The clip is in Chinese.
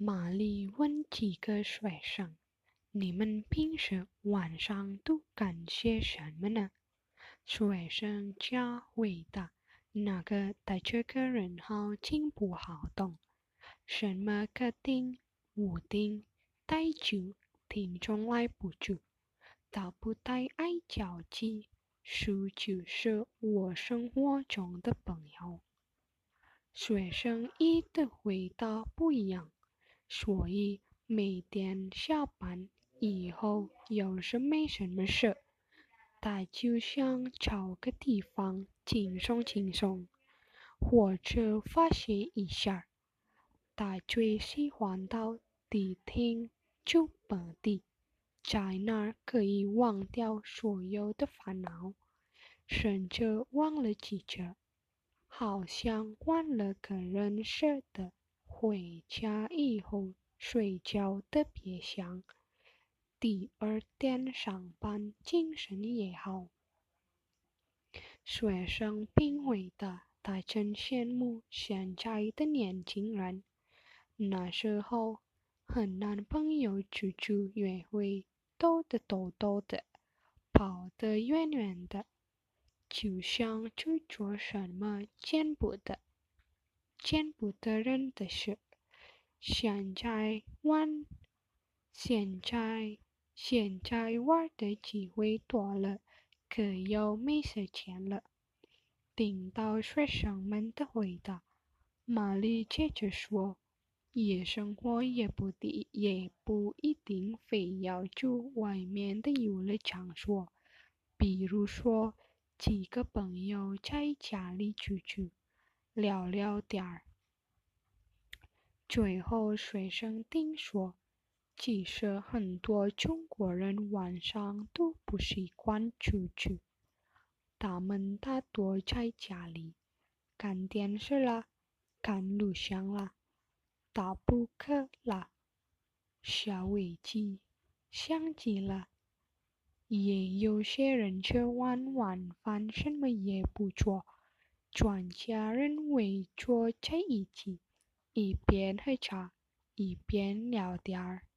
玛丽问几个学生：“你们平时晚上都干些什么呢？”学生家回答：“那个带着个人号进不好动，什么客厅、屋顶、带酒，听从来不住，倒不带爱交际，书就是我生活中的朋友。”学生一的回答不一样。所以每天下班以后，要是没什么事，他就想找个地方轻松轻松，或者发泄一下。他最喜欢到迪厅酒吧地，在那儿可以忘掉所有的烦恼，甚至忘了记着，好像忘了个人似的。回家以后睡觉特别香，第二天上班精神也好。学生并回答：“他真羡慕现在的年轻人，那时候和男朋友出去约会，抖得抖抖的，跑得远远的，就像去做什么见不得。”见不得人的事，现在玩，现在现在玩的机会多了，可又没时间了。听到学生们的回答，玛丽接着说：“夜生活也不低，也不一定非要住外面的游乐场所，比如说几个朋友在家里聚聚。”聊聊点儿。最后，水生听说，其实很多中国人晚上都不习惯出去，他们大多在家里看电视啦、看录像啦、打扑克啦、下围棋、相机啦。也有些人吃完晚饭什么也不做。全家人围坐在一起，一边喝茶，一边聊天儿。